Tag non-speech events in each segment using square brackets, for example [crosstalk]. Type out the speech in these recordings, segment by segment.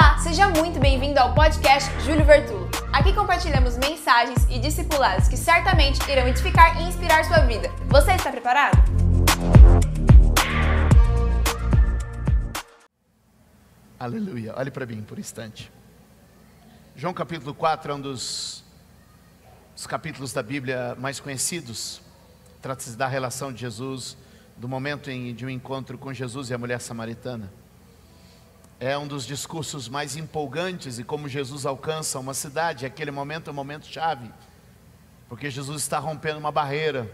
Olá, seja muito bem-vindo ao podcast Júlio Vertulo. Aqui compartilhamos mensagens e discipulados que certamente irão edificar e inspirar sua vida. Você está preparado? Aleluia. Olhe para mim por um instante. João capítulo 4 é um dos, dos capítulos da Bíblia mais conhecidos. Trata-se da relação de Jesus, do momento em, de um encontro com Jesus e a mulher samaritana. É um dos discursos mais empolgantes e como Jesus alcança uma cidade. Aquele momento é um momento chave, porque Jesus está rompendo uma barreira.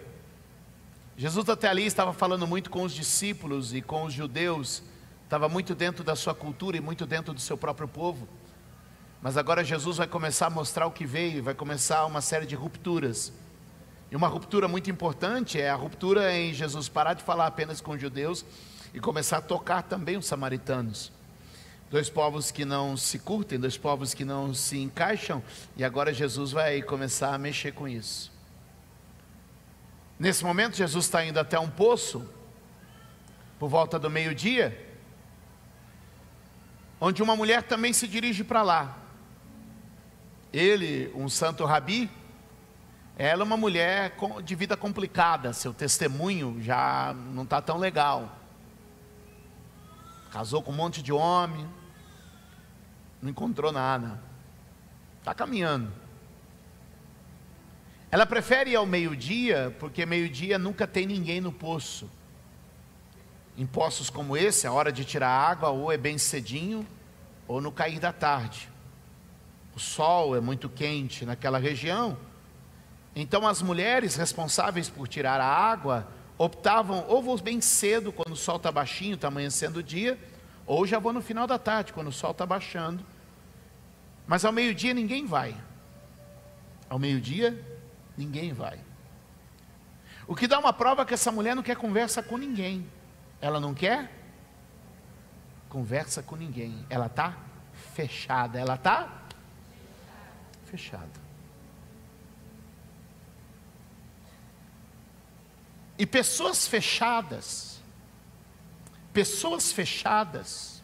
Jesus até ali estava falando muito com os discípulos e com os judeus, estava muito dentro da sua cultura e muito dentro do seu próprio povo. Mas agora Jesus vai começar a mostrar o que veio, vai começar uma série de rupturas. E uma ruptura muito importante é a ruptura em Jesus parar de falar apenas com os judeus e começar a tocar também os samaritanos. Dois povos que não se curtem, dois povos que não se encaixam, e agora Jesus vai começar a mexer com isso. Nesse momento, Jesus está indo até um poço, por volta do meio-dia, onde uma mulher também se dirige para lá. Ele, um santo rabi, ela é uma mulher de vida complicada, seu testemunho já não está tão legal. Casou com um monte de homem, não encontrou nada. Está caminhando. Ela prefere ir ao meio-dia, porque meio-dia nunca tem ninguém no poço. Em poços como esse, a hora de tirar água ou é bem cedinho, ou no cair da tarde. O sol é muito quente naquela região. Então as mulheres responsáveis por tirar a água optavam ou vou bem cedo, quando o sol está baixinho, está amanhecendo o dia, ou já vou no final da tarde, quando o sol está baixando. Mas ao meio-dia ninguém vai. Ao meio-dia ninguém vai. O que dá uma prova que essa mulher não quer conversa com ninguém. Ela não quer conversa com ninguém. Ela está fechada. Ela está fechada. E pessoas fechadas, pessoas fechadas,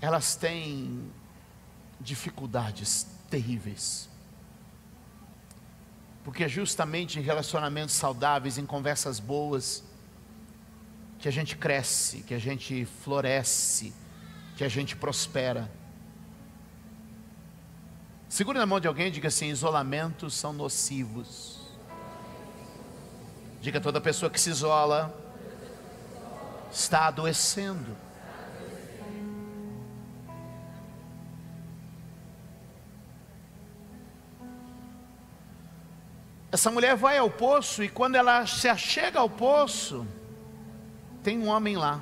elas têm dificuldades terríveis. Porque é justamente em relacionamentos saudáveis, em conversas boas, que a gente cresce, que a gente floresce, que a gente prospera. Segure na mão de alguém e diga assim: isolamentos são nocivos. Diga toda pessoa que se isola está adoecendo. Essa mulher vai ao poço e quando ela se achega ao poço, tem um homem lá.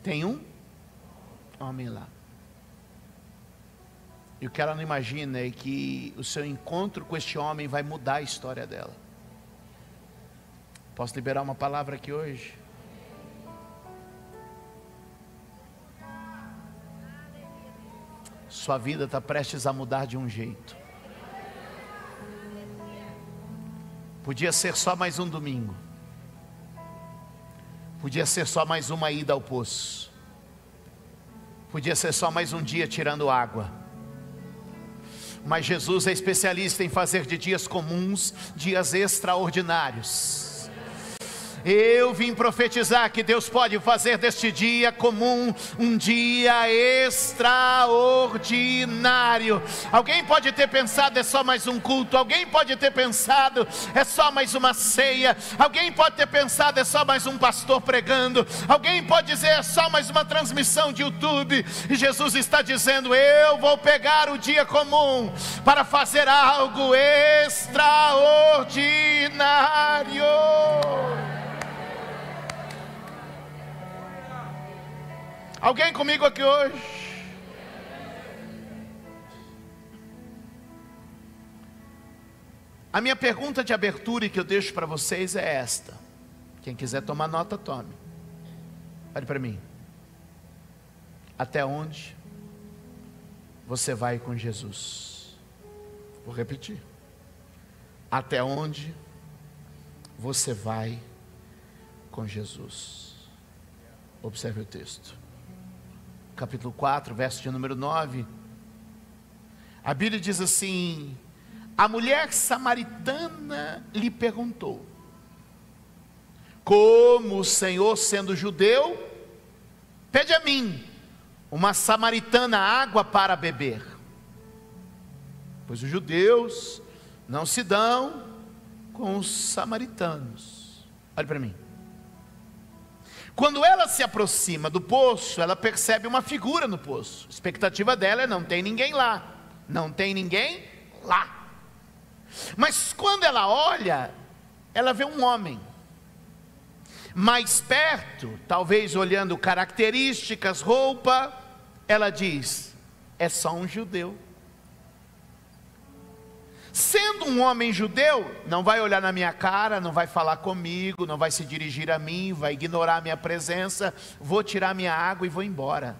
Tem um homem lá. E o que ela não imagina é que o seu encontro com este homem vai mudar a história dela. Posso liberar uma palavra aqui hoje? Sua vida está prestes a mudar de um jeito. Podia ser só mais um domingo. Podia ser só mais uma ida ao poço. Podia ser só mais um dia tirando água. Mas Jesus é especialista em fazer de dias comuns dias extraordinários. Eu vim profetizar que Deus pode fazer deste dia comum um dia extraordinário. Alguém pode ter pensado é só mais um culto, alguém pode ter pensado é só mais uma ceia, alguém pode ter pensado é só mais um pastor pregando, alguém pode dizer é só mais uma transmissão de YouTube. E Jesus está dizendo: Eu vou pegar o dia comum para fazer algo extraordinário. Alguém comigo aqui hoje? A minha pergunta de abertura e que eu deixo para vocês é esta. Quem quiser tomar nota, tome. Olhe para mim. Até onde você vai com Jesus? Vou repetir. Até onde você vai com Jesus? Observe o texto. Capítulo 4, verso de número 9. A Bíblia diz assim: A mulher samaritana lhe perguntou: Como o Senhor, sendo judeu, pede a mim, uma samaritana, água para beber? Pois os judeus não se dão com os samaritanos. Olhe para mim. Quando ela se aproxima do poço, ela percebe uma figura no poço. A expectativa dela é não tem ninguém lá. Não tem ninguém lá. Mas quando ela olha, ela vê um homem. Mais perto, talvez olhando características, roupa, ela diz: é só um judeu. Sendo um homem judeu, não vai olhar na minha cara, não vai falar comigo, não vai se dirigir a mim, vai ignorar a minha presença, vou tirar minha água e vou embora.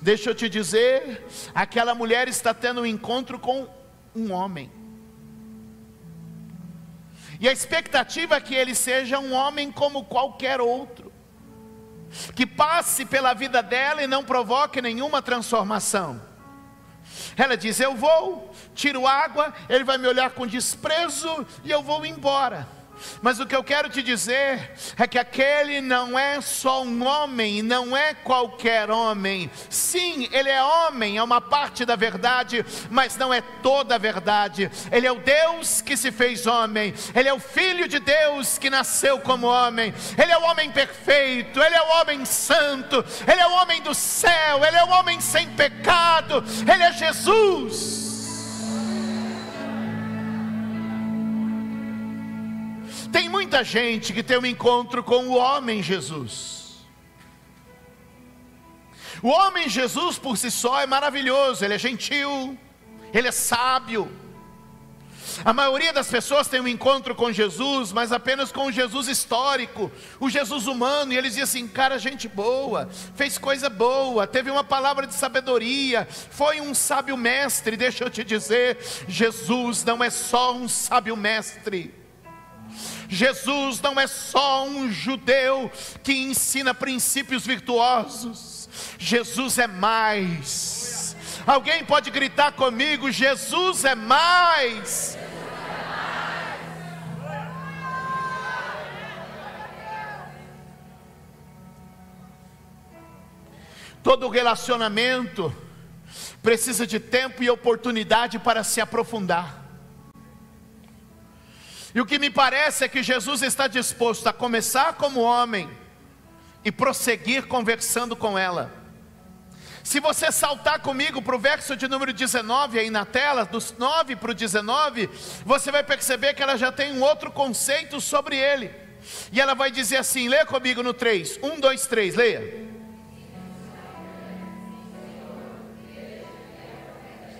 Deixa eu te dizer, aquela mulher está tendo um encontro com um homem. E a expectativa é que ele seja um homem como qualquer outro, que passe pela vida dela e não provoque nenhuma transformação. Ela diz: Eu vou, tiro água, ele vai me olhar com desprezo e eu vou embora. Mas o que eu quero te dizer é que aquele não é só um homem, não é qualquer homem. Sim, ele é homem, é uma parte da verdade, mas não é toda a verdade. Ele é o Deus que se fez homem, ele é o Filho de Deus que nasceu como homem, ele é o homem perfeito, ele é o homem santo, ele é o homem do céu, ele é o homem sem pecado, ele é Jesus. Tem muita gente que tem um encontro com o homem Jesus. O homem Jesus por si só é maravilhoso, ele é gentil, ele é sábio. A maioria das pessoas tem um encontro com Jesus, mas apenas com o Jesus histórico, o Jesus humano, e eles dizem assim: cara, gente boa, fez coisa boa, teve uma palavra de sabedoria, foi um sábio mestre. Deixa eu te dizer: Jesus não é só um sábio mestre, Jesus não é só um judeu que ensina princípios virtuosos, Jesus é mais. Alguém pode gritar comigo: Jesus é mais. Todo relacionamento precisa de tempo e oportunidade para se aprofundar. E o que me parece é que Jesus está disposto a começar como homem e prosseguir conversando com ela. Se você saltar comigo para o verso de número 19 aí na tela, dos 9 para o 19, você vai perceber que ela já tem um outro conceito sobre ele. E ela vai dizer assim: lê comigo no 3. 1, 2, 3, leia.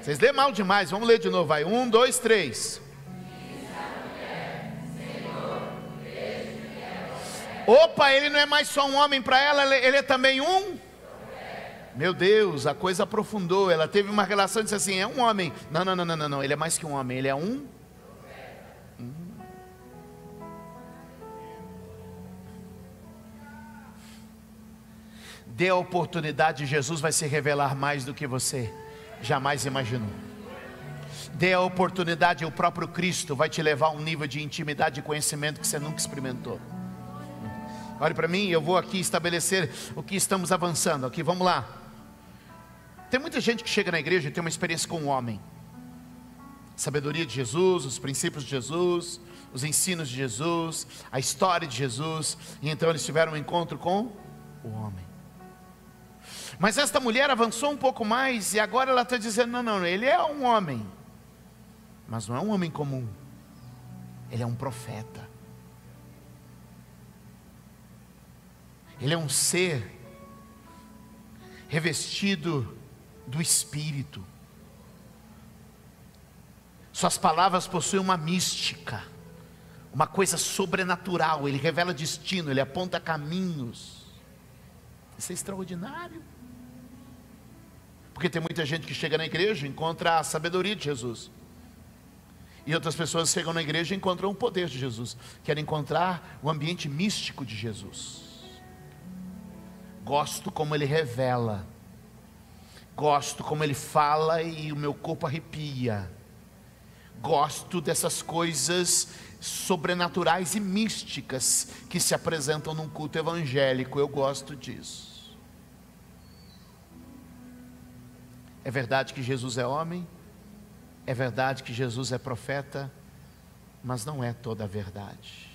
Vocês lê mal demais, vamos ler de novo, vai. 1, 2, 3. Opa, ele não é mais só um homem para ela, ele é também um. Meu Deus, a coisa aprofundou. Ela teve uma relação e disse assim: é um homem. Não, não, não, não, não, ele é mais que um homem, ele é um. Hum. Dê a oportunidade, Jesus vai se revelar mais do que você jamais imaginou. Dê a oportunidade, o próprio Cristo vai te levar a um nível de intimidade e conhecimento que você nunca experimentou. Olhe para mim, eu vou aqui estabelecer o que estamos avançando. Aqui, vamos lá. Tem muita gente que chega na igreja e tem uma experiência com o homem. Sabedoria de Jesus, os princípios de Jesus, os ensinos de Jesus, a história de Jesus, e então eles tiveram um encontro com o homem. Mas esta mulher avançou um pouco mais e agora ela está dizendo: não, não, ele é um homem, mas não é um homem comum, ele é um profeta. Ele é um ser revestido do Espírito. Suas palavras possuem uma mística, uma coisa sobrenatural. Ele revela destino, ele aponta caminhos. Isso é extraordinário. Porque tem muita gente que chega na igreja e encontra a sabedoria de Jesus. E outras pessoas chegam na igreja e encontram o poder de Jesus. Querem encontrar o ambiente místico de Jesus. Gosto como ele revela, gosto como ele fala e o meu corpo arrepia, gosto dessas coisas sobrenaturais e místicas que se apresentam num culto evangélico, eu gosto disso. É verdade que Jesus é homem, é verdade que Jesus é profeta, mas não é toda a verdade.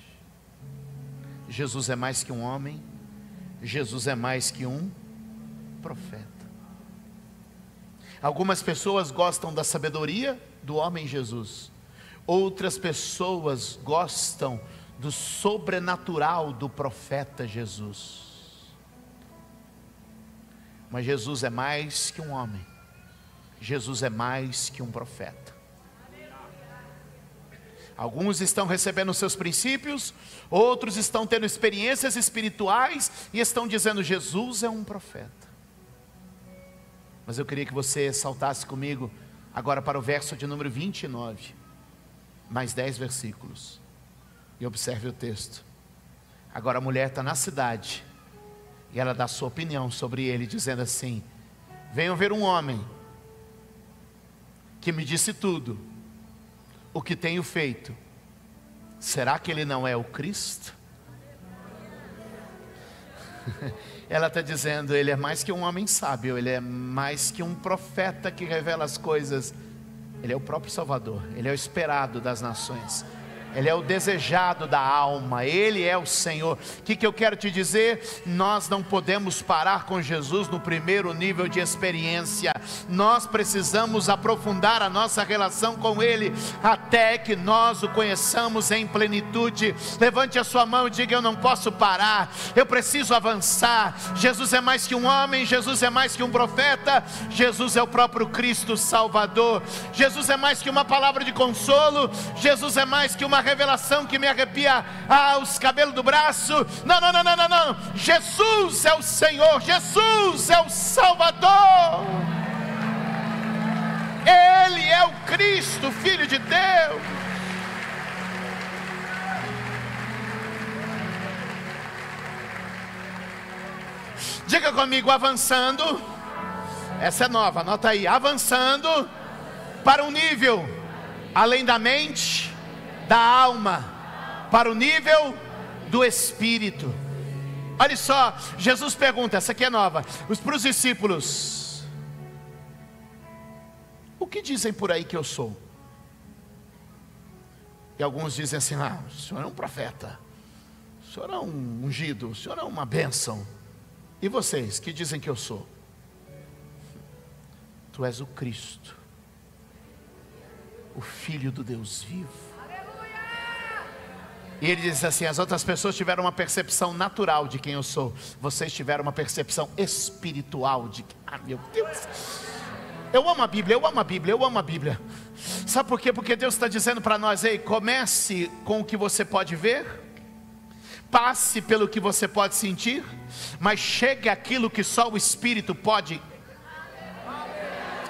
Jesus é mais que um homem, Jesus é mais que um profeta. Algumas pessoas gostam da sabedoria do homem Jesus, outras pessoas gostam do sobrenatural do profeta Jesus. Mas Jesus é mais que um homem, Jesus é mais que um profeta. Alguns estão recebendo seus princípios, outros estão tendo experiências espirituais e estão dizendo: Jesus é um profeta. Mas eu queria que você saltasse comigo agora para o verso de número 29, mais 10 versículos, e observe o texto. Agora a mulher está na cidade e ela dá sua opinião sobre ele, dizendo assim: Venham ver um homem que me disse tudo o que tenho feito, será que ele não é o Cristo? [laughs] Ela está dizendo, ele é mais que um homem sábio, ele é mais que um profeta que revela as coisas, ele é o próprio Salvador, ele é o esperado das nações. Ele é o desejado da alma, Ele é o Senhor. O que, que eu quero te dizer? Nós não podemos parar com Jesus no primeiro nível de experiência, nós precisamos aprofundar a nossa relação com Ele até que nós o conheçamos em plenitude. Levante a sua mão e diga: Eu não posso parar, eu preciso avançar. Jesus é mais que um homem, Jesus é mais que um profeta, Jesus é o próprio Cristo Salvador, Jesus é mais que uma palavra de consolo, Jesus é mais que uma revelação que me arrepia aos cabelos do braço. Não, não, não, não, não, não. Jesus é o Senhor, Jesus é o Salvador. Ele é o Cristo, Filho de Deus. Diga comigo, avançando. Essa é nova, anota aí. Avançando para um nível além da mente, da alma para o nível do espírito. Olha só, Jesus pergunta, essa aqui é nova, para os discípulos: O que dizem por aí que eu sou? E alguns dizem assim: Ah, o senhor é um profeta, o senhor é um ungido, o senhor é uma bênção. E vocês, que dizem que eu sou? Tu és o Cristo, o Filho do Deus vivo. E ele diz assim: as outras pessoas tiveram uma percepção natural de quem eu sou, vocês tiveram uma percepção espiritual de. Ah, meu Deus! Eu amo a Bíblia, eu amo a Bíblia, eu amo a Bíblia. Sabe por quê? Porque Deus está dizendo para nós: ei, comece com o que você pode ver, passe pelo que você pode sentir, mas chegue aquilo que só o Espírito pode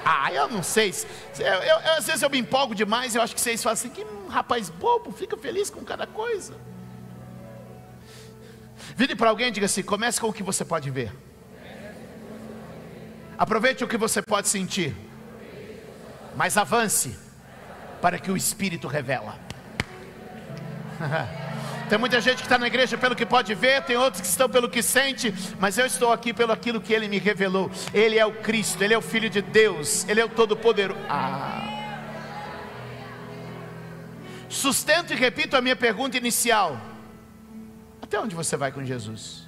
ah, eu não sei. Eu, eu, às vezes eu me empolgo demais. Eu acho que vocês falam assim: que rapaz bobo, fica feliz com cada coisa. Vire para alguém e diga assim: comece com o que você pode ver. Aproveite o que você pode sentir. Mas avance para que o Espírito revela. [laughs] Tem muita gente que está na igreja pelo que pode ver, tem outros que estão pelo que sente, mas eu estou aqui pelo aquilo que Ele me revelou. Ele é o Cristo, Ele é o Filho de Deus, Ele é o Todo-Poderoso. Ah. Sustento e repito a minha pergunta inicial: Até onde você vai com Jesus?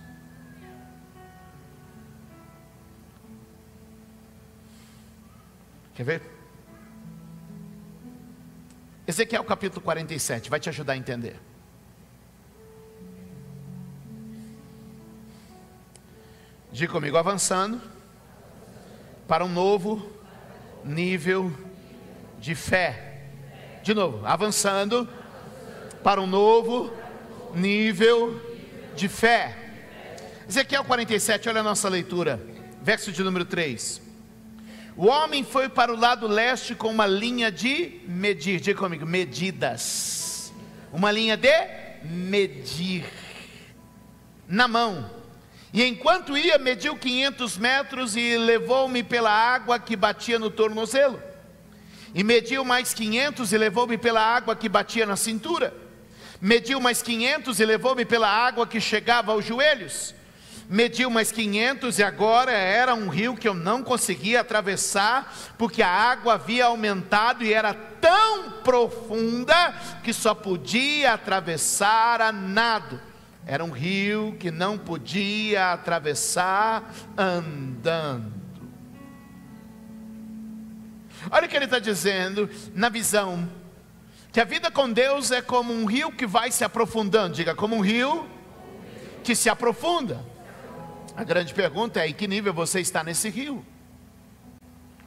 Quer ver? Ezequiel capítulo 47 vai te ajudar a entender. Diga comigo, avançando para um novo nível de fé. De novo, avançando para um novo nível de fé. Ezequiel 47, olha a nossa leitura, verso de número 3. O homem foi para o lado leste com uma linha de medir, diga comigo, medidas. Uma linha de medir na mão E enquanto ia, mediu 500 metros e levou-me pela água que batia no tornozelo. E mediu mais 500 e levou-me pela água que batia na cintura. Mediu mais 500 e levou-me pela água que chegava aos joelhos. Mediu mais 500 e agora era um rio que eu não conseguia atravessar, porque a água havia aumentado e era tão profunda que só podia atravessar a nado. Era um rio que não podia atravessar andando. Olha o que ele está dizendo na visão: que a vida com Deus é como um rio que vai se aprofundando. Diga, como um rio que se aprofunda. A grande pergunta é: em que nível você está nesse rio?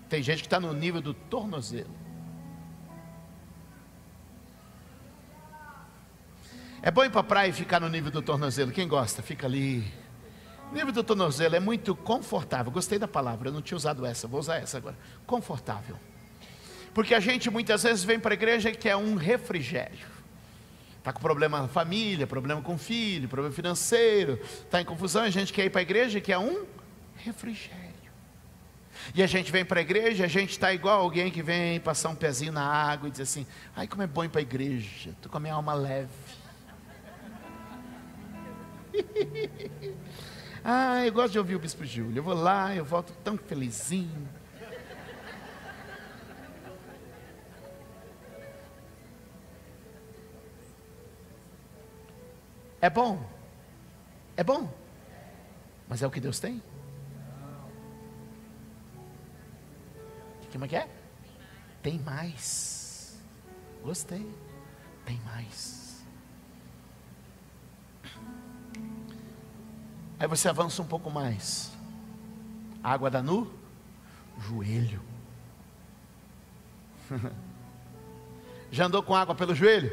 Tem gente que está no nível do tornozelo. É bom ir para a praia e ficar no nível do tornozelo. Quem gosta, fica ali. O nível do tornozelo é muito confortável. Gostei da palavra, eu não tinha usado essa, vou usar essa agora. Confortável. Porque a gente muitas vezes vem para a igreja e quer um refrigério. Está com problema na família, problema com o filho, problema financeiro, está em confusão, a gente quer ir para a igreja e quer um refrigério. E a gente vem para a igreja, a gente está igual alguém que vem passar um pezinho na água e diz assim: ai, como é bom ir para a igreja, estou com a minha alma leve. [laughs] ah, eu gosto de ouvir o Bispo Júlio. Eu vou lá, eu volto tão felizinho. É bom. É bom. Mas é o que Deus tem? Como é que é? Tem mais. Gostei. Tem mais. Aí você avança um pouco mais. Água dá no joelho. [laughs] Já andou com água pelo joelho?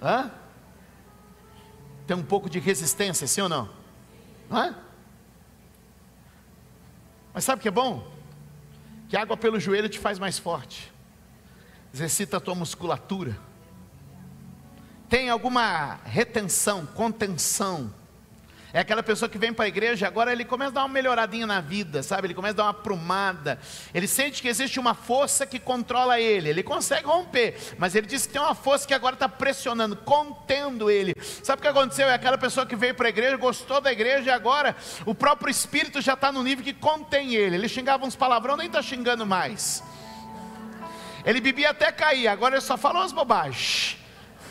Hã? Tem um pouco de resistência, sim ou não? Hã? Mas sabe o que é bom? Que água pelo joelho te faz mais forte. Exercita a tua musculatura. Tem alguma retenção, contenção é aquela pessoa que vem para a igreja, agora ele começa a dar uma melhoradinha na vida, sabe? Ele começa a dar uma aprumada. Ele sente que existe uma força que controla ele. Ele consegue romper, mas ele diz que tem uma força que agora está pressionando, contendo ele. Sabe o que aconteceu? É aquela pessoa que veio para a igreja, gostou da igreja e agora o próprio Espírito já está no nível que contém ele. Ele xingava uns palavrão, nem está xingando mais. Ele bebia até cair, agora ele só fala umas bobagens.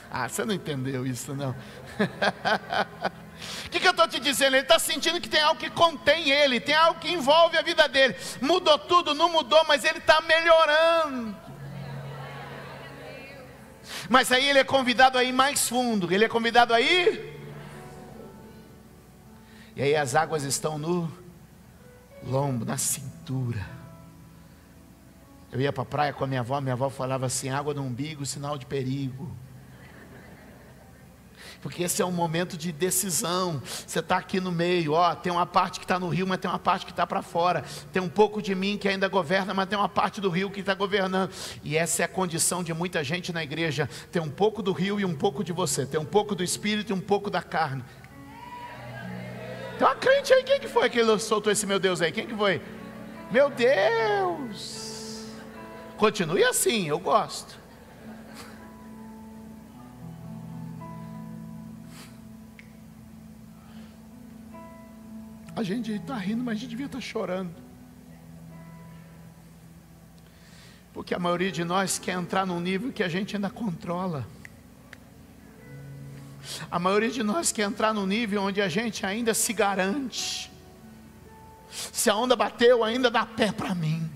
Ah, você não entendeu isso, não. [laughs] O que, que eu estou te dizendo? Ele está sentindo que tem algo que contém ele, tem algo que envolve a vida dele. Mudou tudo, não mudou, mas ele está melhorando. Mas aí ele é convidado a ir mais fundo, ele é convidado a ir. E aí as águas estão no lombo, na cintura. Eu ia para a praia com a minha avó, minha avó falava assim: água no umbigo, sinal de perigo porque esse é um momento de decisão. Você está aqui no meio, ó, tem uma parte que está no rio, mas tem uma parte que está para fora. Tem um pouco de mim que ainda governa, mas tem uma parte do rio que está governando. E essa é a condição de muita gente na igreja: tem um pouco do rio e um pouco de você, tem um pouco do espírito e um pouco da carne. Tem uma crente aí, quem que foi que soltou esse meu Deus aí? Quem que foi? Meu Deus! Continue assim, eu gosto. A gente está rindo, mas a gente devia estar tá chorando. Porque a maioria de nós quer entrar num nível que a gente ainda controla. A maioria de nós quer entrar num nível onde a gente ainda se garante. Se a onda bateu, ainda dá pé para mim.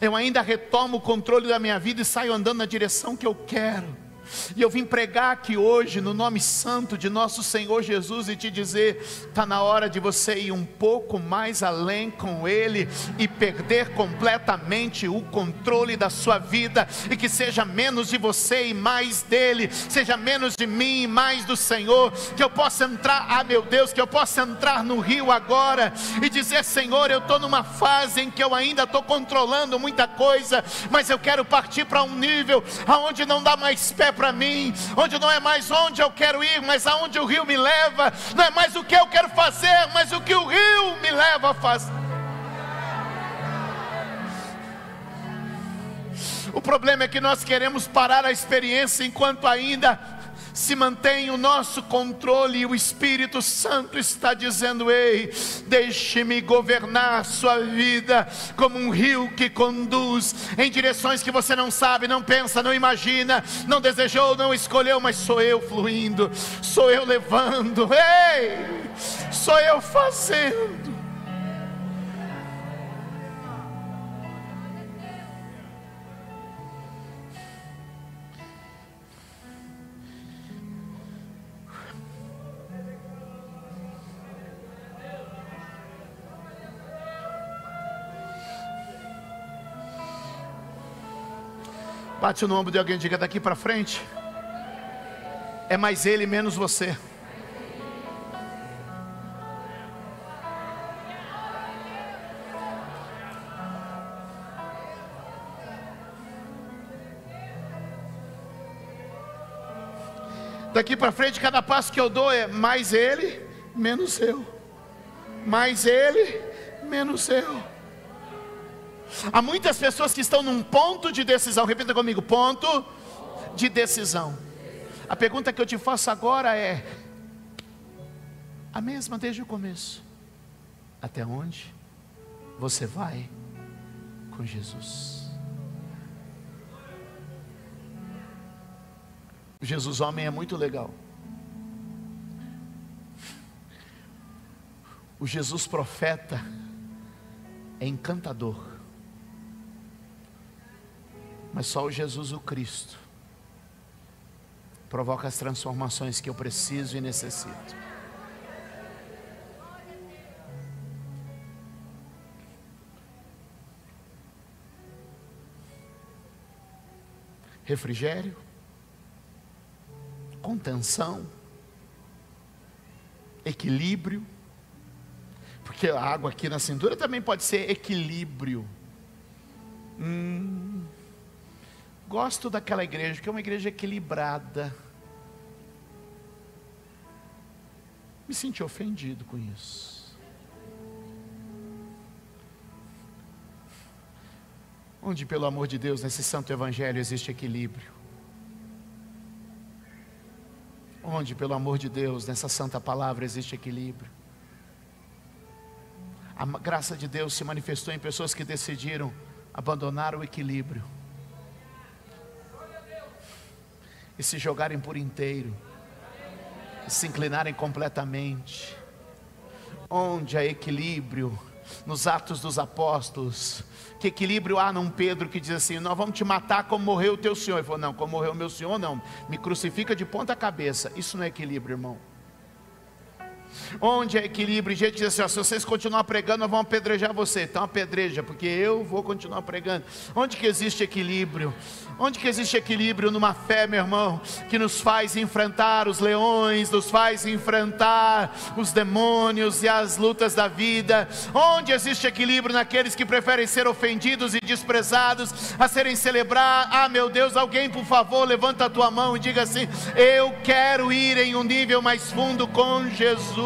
Eu ainda retomo o controle da minha vida e saio andando na direção que eu quero. E eu vim pregar aqui hoje, no nome santo de nosso Senhor Jesus, e te dizer: está na hora de você ir um pouco mais além com Ele e perder completamente o controle da sua vida, e que seja menos de você e mais dele, seja menos de mim e mais do Senhor. Que eu possa entrar, ah meu Deus, que eu possa entrar no rio agora e dizer: Senhor, eu estou numa fase em que eu ainda estou controlando muita coisa, mas eu quero partir para um nível aonde não dá mais pé para mim, onde não é mais onde eu quero ir, mas aonde o rio me leva, não é mais o que eu quero fazer, mas o que o rio me leva a fazer. O problema é que nós queremos parar a experiência enquanto ainda se mantém o nosso controle e o Espírito Santo está dizendo: Ei, deixe-me governar sua vida como um rio que conduz em direções que você não sabe, não pensa, não imagina, não desejou, não escolheu, mas sou eu fluindo, sou eu levando, ei, sou eu fazendo. Bate no ombro de alguém e diga daqui para frente. É mais ele, menos você. Daqui para frente, cada passo que eu dou é mais ele, menos eu. Mais ele, menos eu. Há muitas pessoas que estão num ponto de decisão, repita comigo: ponto de decisão. A pergunta que eu te faço agora é a mesma desde o começo: até onde você vai com Jesus? Jesus homem é muito legal. O Jesus profeta é encantador. Mas só o Jesus o Cristo provoca as transformações que eu preciso e necessito. Refrigério, contenção, equilíbrio, porque a água aqui na cintura também pode ser equilíbrio. Hum, Gosto daquela igreja, que é uma igreja equilibrada. Me senti ofendido com isso. Onde, pelo amor de Deus, nesse santo evangelho existe equilíbrio. Onde, pelo amor de Deus, nessa santa palavra existe equilíbrio. A graça de Deus se manifestou em pessoas que decidiram abandonar o equilíbrio e se jogarem por inteiro, e se inclinarem completamente. Onde há equilíbrio, nos Atos dos Apóstolos, que equilíbrio há num Pedro que diz assim: Nós vamos te matar como morreu o teu Senhor. Ele falou: Não, como morreu o meu Senhor, não, me crucifica de ponta cabeça. Isso não é equilíbrio, irmão. Onde é equilíbrio? Gente diz assim: ó, se vocês continuar pregando, vamos apedrejar você. Então apedreja, porque eu vou continuar pregando. Onde que existe equilíbrio? Onde que existe equilíbrio numa fé, meu irmão, que nos faz enfrentar os leões, nos faz enfrentar os demônios e as lutas da vida? Onde existe equilíbrio naqueles que preferem ser ofendidos e desprezados a serem celebrar? Ah, meu Deus, alguém, por favor, levanta a tua mão e diga assim: Eu quero ir em um nível mais fundo com Jesus.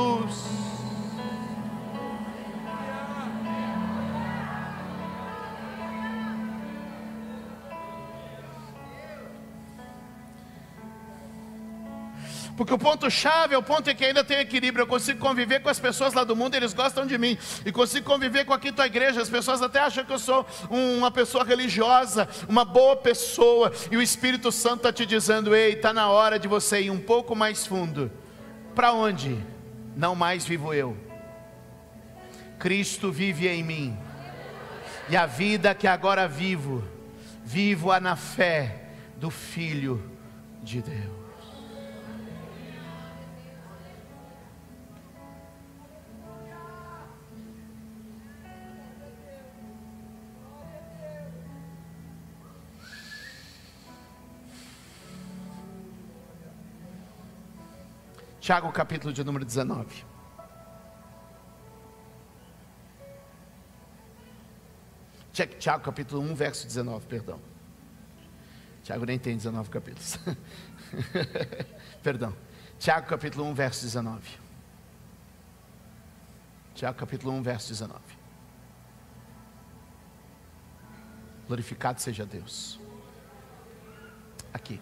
Porque o ponto-chave, o ponto é que ainda tem equilíbrio. Eu consigo conviver com as pessoas lá do mundo, eles gostam de mim. E consigo conviver com aqui tua igreja. As pessoas até acham que eu sou uma pessoa religiosa, uma boa pessoa. E o Espírito Santo está te dizendo: ei, está na hora de você ir um pouco mais fundo. Para onde? Não mais vivo eu. Cristo vive em mim. E a vida que agora vivo, vivo-a na fé do Filho de Deus. Tiago, capítulo de número 19. Tiago, capítulo 1, verso 19, perdão. Tiago nem tem 19 capítulos. [laughs] Perdão. Tiago capítulo 1, verso 19. Tiago capítulo 1, verso 19. Glorificado seja Deus. Aqui.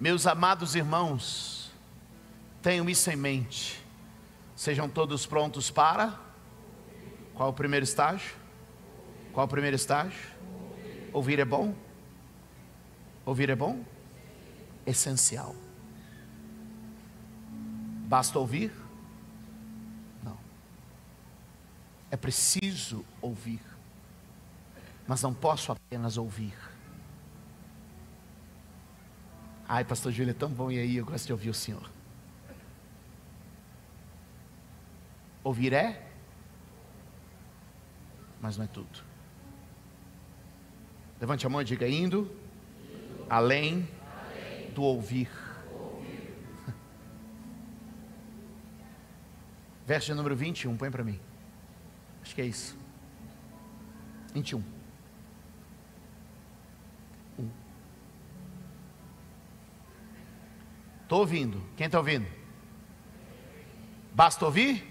Meus amados irmãos, tenham isso em mente. Sejam todos prontos para. Qual o primeiro estágio? Qual o primeiro estágio? Ouvir é bom? Ouvir é bom? Essencial. Basta ouvir? Não. É preciso ouvir. Mas não posso apenas ouvir. Ai, pastor Júlio, é tão bom e aí, eu gosto de ouvir o Senhor. Ouvir é, mas não é tudo. Levante a mão e diga: indo, além, do ouvir. Verso número 21, põe para mim. Acho que é isso. 21. Estou ouvindo. Quem está ouvindo? Basta ouvir?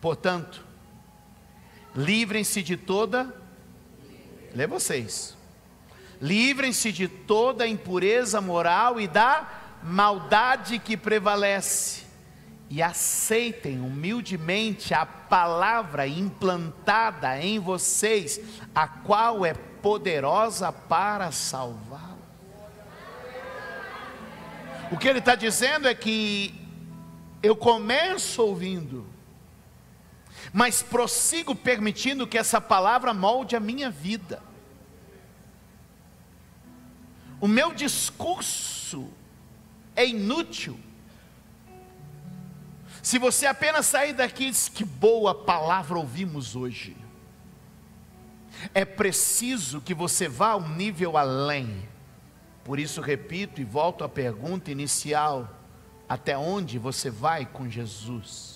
Portanto, livrem-se de toda. Lê vocês. Livrem-se de toda impureza moral e da maldade que prevalece. E aceitem humildemente a palavra implantada em vocês, a qual é poderosa para salvar. O que ele está dizendo é que eu começo ouvindo, mas prossigo permitindo que essa palavra molde a minha vida. O meu discurso é inútil. Se você apenas sair daqui e diz que boa palavra ouvimos hoje, é preciso que você vá um nível além. Por isso, repito e volto à pergunta inicial: até onde você vai com Jesus?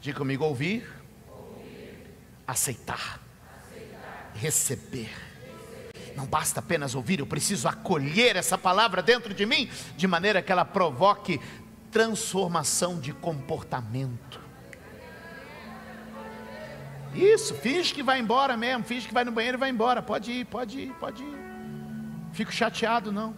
Diga comigo: ouvir, ouvir. Aceitar. aceitar, receber. Não basta apenas ouvir, eu preciso acolher essa palavra dentro de mim, de maneira que ela provoque transformação de comportamento. Isso, finge que vai embora mesmo, finge que vai no banheiro e vai embora. Pode ir, pode ir, pode ir. Fico chateado, não.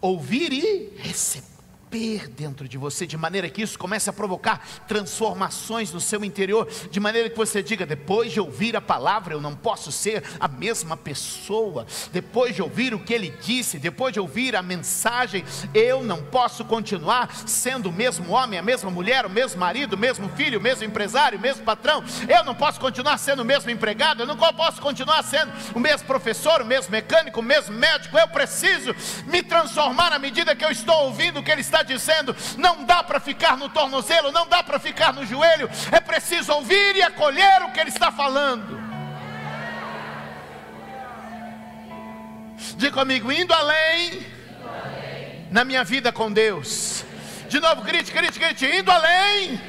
Ouvir e receber romper dentro de você, de maneira que isso comece a provocar transformações no seu interior, de maneira que você diga: depois de ouvir a palavra, eu não posso ser a mesma pessoa, depois de ouvir o que ele disse, depois de ouvir a mensagem, eu não posso continuar sendo o mesmo homem, a mesma mulher, o mesmo marido, o mesmo filho, o mesmo empresário, o mesmo patrão, eu não posso continuar sendo o mesmo empregado, eu não posso continuar sendo o mesmo professor, o mesmo mecânico, o mesmo médico, eu preciso me transformar à medida que eu estou ouvindo o que ele está dizendo: não dá para ficar no tornozelo, não dá para ficar no joelho, é preciso ouvir e acolher o que Ele está falando. Diga comigo, indo além, na minha vida com Deus. De novo, grite, grite, grite, indo além,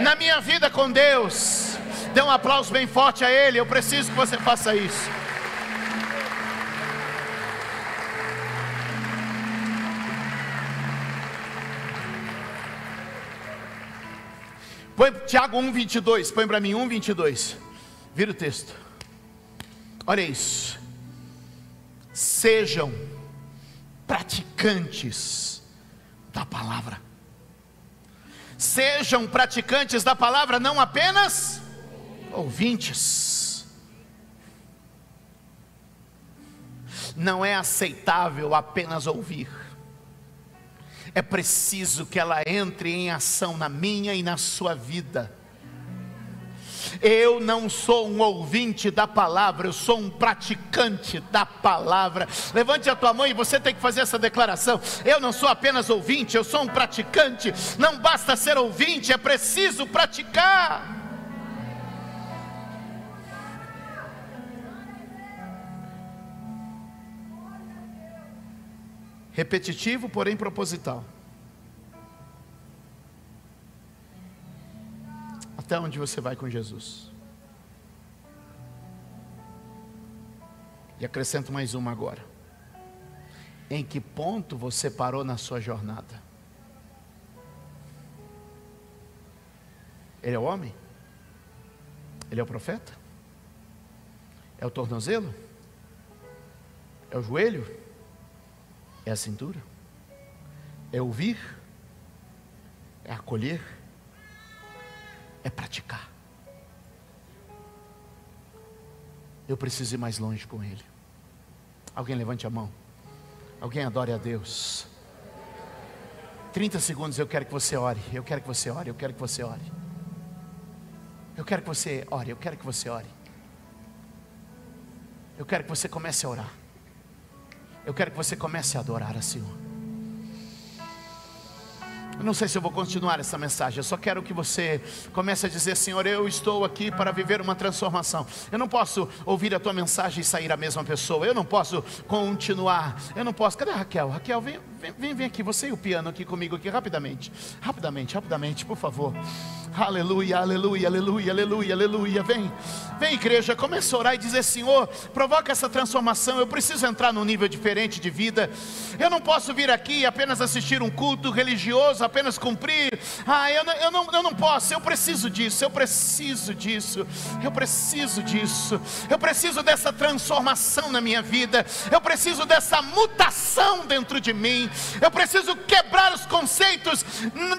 na minha vida com Deus. Dê um aplauso bem forte a Ele, eu preciso que você faça isso. Põe Tiago 1, 22. Põe para mim 1, 22. Vira o texto. Olha isso. Sejam praticantes da palavra. Sejam praticantes da palavra, não apenas ouvintes. Não é aceitável apenas ouvir é preciso que ela entre em ação na minha e na sua vida. Eu não sou um ouvinte da palavra, eu sou um praticante da palavra. Levante a tua mão e você tem que fazer essa declaração. Eu não sou apenas ouvinte, eu sou um praticante. Não basta ser ouvinte, é preciso praticar. Repetitivo, porém proposital. Até onde você vai com Jesus? E acrescento mais uma agora. Em que ponto você parou na sua jornada? Ele é o homem? Ele é o profeta? É o tornozelo? É o joelho? É a cintura? É ouvir? É acolher? É praticar? Eu preciso ir mais longe com Ele. Alguém levante a mão. Alguém adore a Deus. 30 segundos eu quero que você ore. Eu quero que você ore. Eu quero que você ore. Eu quero que você ore. Eu quero que você ore. Eu quero que você comece a orar. Eu quero que você comece a adorar a Senhor. Eu não sei se eu vou continuar essa mensagem, eu só quero que você comece a dizer: Senhor, eu estou aqui para viver uma transformação. Eu não posso ouvir a tua mensagem e sair a mesma pessoa. Eu não posso continuar. Eu não posso. Cadê a Raquel? Raquel, vem, vem, vem aqui, você e o piano aqui comigo, aqui, rapidamente. Rapidamente, rapidamente, por favor. Aleluia, aleluia, aleluia, aleluia, aleluia. Vem, vem, igreja, comece a orar e dizer: Senhor, provoca essa transformação. Eu preciso entrar num nível diferente de vida. Eu não posso vir aqui e apenas assistir um culto religioso apenas cumprir. Ah, eu não, eu, não, eu não posso, eu preciso disso, eu preciso disso, eu preciso disso, eu preciso dessa transformação na minha vida, eu preciso dessa mutação dentro de mim, eu preciso quebrar os conceitos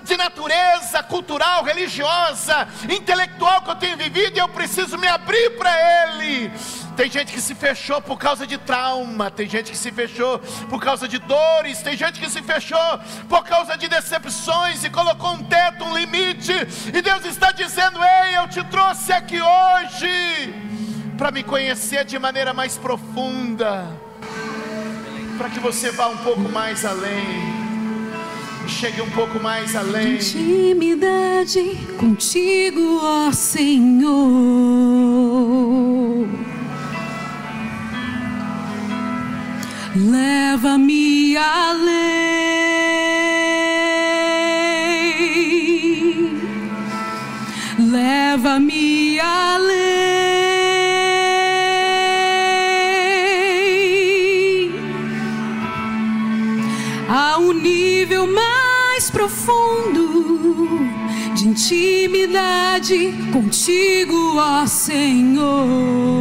de natureza cultural, religiosa, intelectual que eu tenho vivido e eu preciso me abrir para Ele. Tem gente que se fechou por causa de trauma, tem gente que se fechou por causa de dores, tem gente que se fechou por causa de decepções e colocou um teto, um limite. E Deus está dizendo: Ei, eu te trouxe aqui hoje para me conhecer de maneira mais profunda, para que você vá um pouco mais além chegue um pouco mais além. Intimidade contigo, ó Senhor. Leva-me além, intimidade contigo, ó Senhor.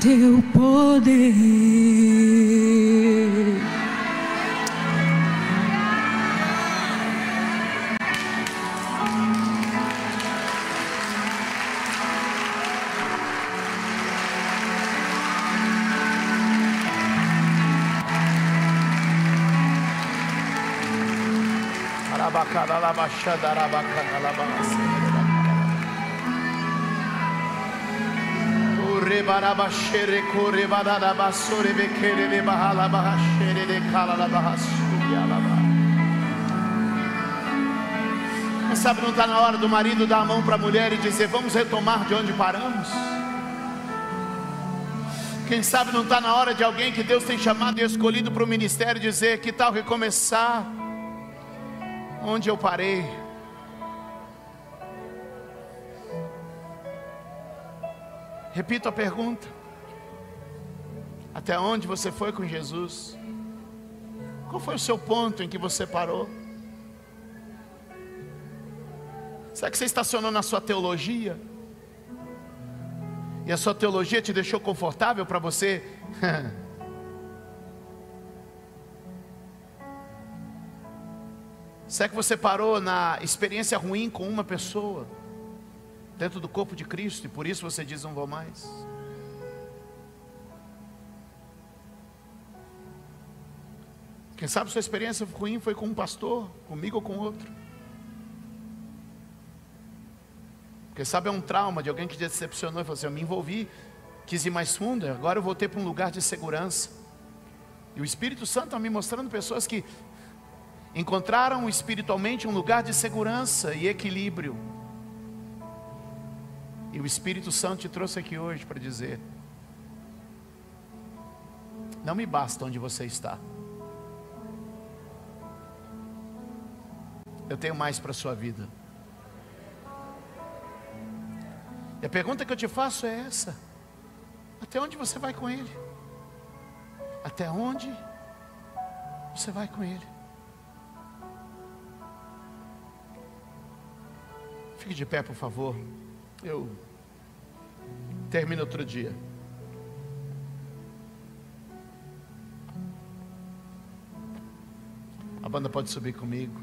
teu poder. Arabacaralabaxadarabacanalamassa. Mais do teu poder. Quem sabe não está na hora do marido dar a mão para a mulher e dizer: Vamos retomar de onde paramos? Quem sabe não está na hora de alguém que Deus tem chamado e escolhido para o ministério dizer: Que tal recomeçar? Onde eu parei? Repito a pergunta: Até onde você foi com Jesus? Qual foi o seu ponto em que você parou? Será que você estacionou na sua teologia? E a sua teologia te deixou confortável para você? [laughs] Será que você parou na experiência ruim com uma pessoa? Dentro do corpo de Cristo, e por isso você diz: Não vou mais. Quem sabe sua experiência ruim foi com um pastor, comigo ou com outro. Quem sabe é um trauma de alguém que decepcionou e falou assim: Eu me envolvi, quis ir mais fundo, agora eu voltei para um lugar de segurança. E o Espírito Santo está me mostrando pessoas que encontraram espiritualmente um lugar de segurança e equilíbrio. E o Espírito Santo te trouxe aqui hoje para dizer: Não me basta onde você está. Eu tenho mais para a sua vida. E a pergunta que eu te faço é essa: Até onde você vai com Ele? Até onde você vai com Ele? Fique de pé, por favor. Eu termino outro dia. A banda pode subir comigo.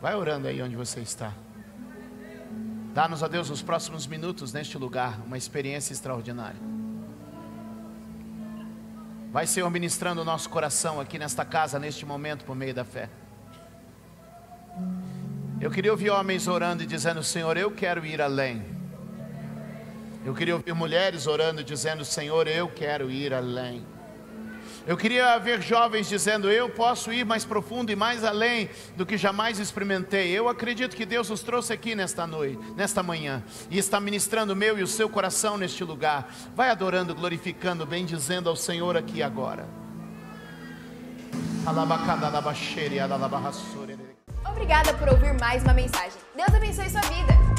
Vai orando aí onde você está. Dá-nos a Deus os próximos minutos neste lugar, uma experiência extraordinária. Vai, Senhor, ministrando o nosso coração aqui nesta casa, neste momento, por meio da fé. Eu queria ouvir homens orando e dizendo: Senhor, eu quero ir além. Eu queria ouvir mulheres orando e dizendo: Senhor, eu quero ir além. Eu queria ver jovens dizendo: Eu posso ir mais profundo e mais além do que jamais experimentei. Eu acredito que Deus nos trouxe aqui nesta noite, nesta manhã, e está ministrando o meu e o seu coração neste lugar. Vai adorando, glorificando, bendizendo ao Senhor aqui agora. Obrigada por ouvir mais uma mensagem. Deus abençoe sua vida.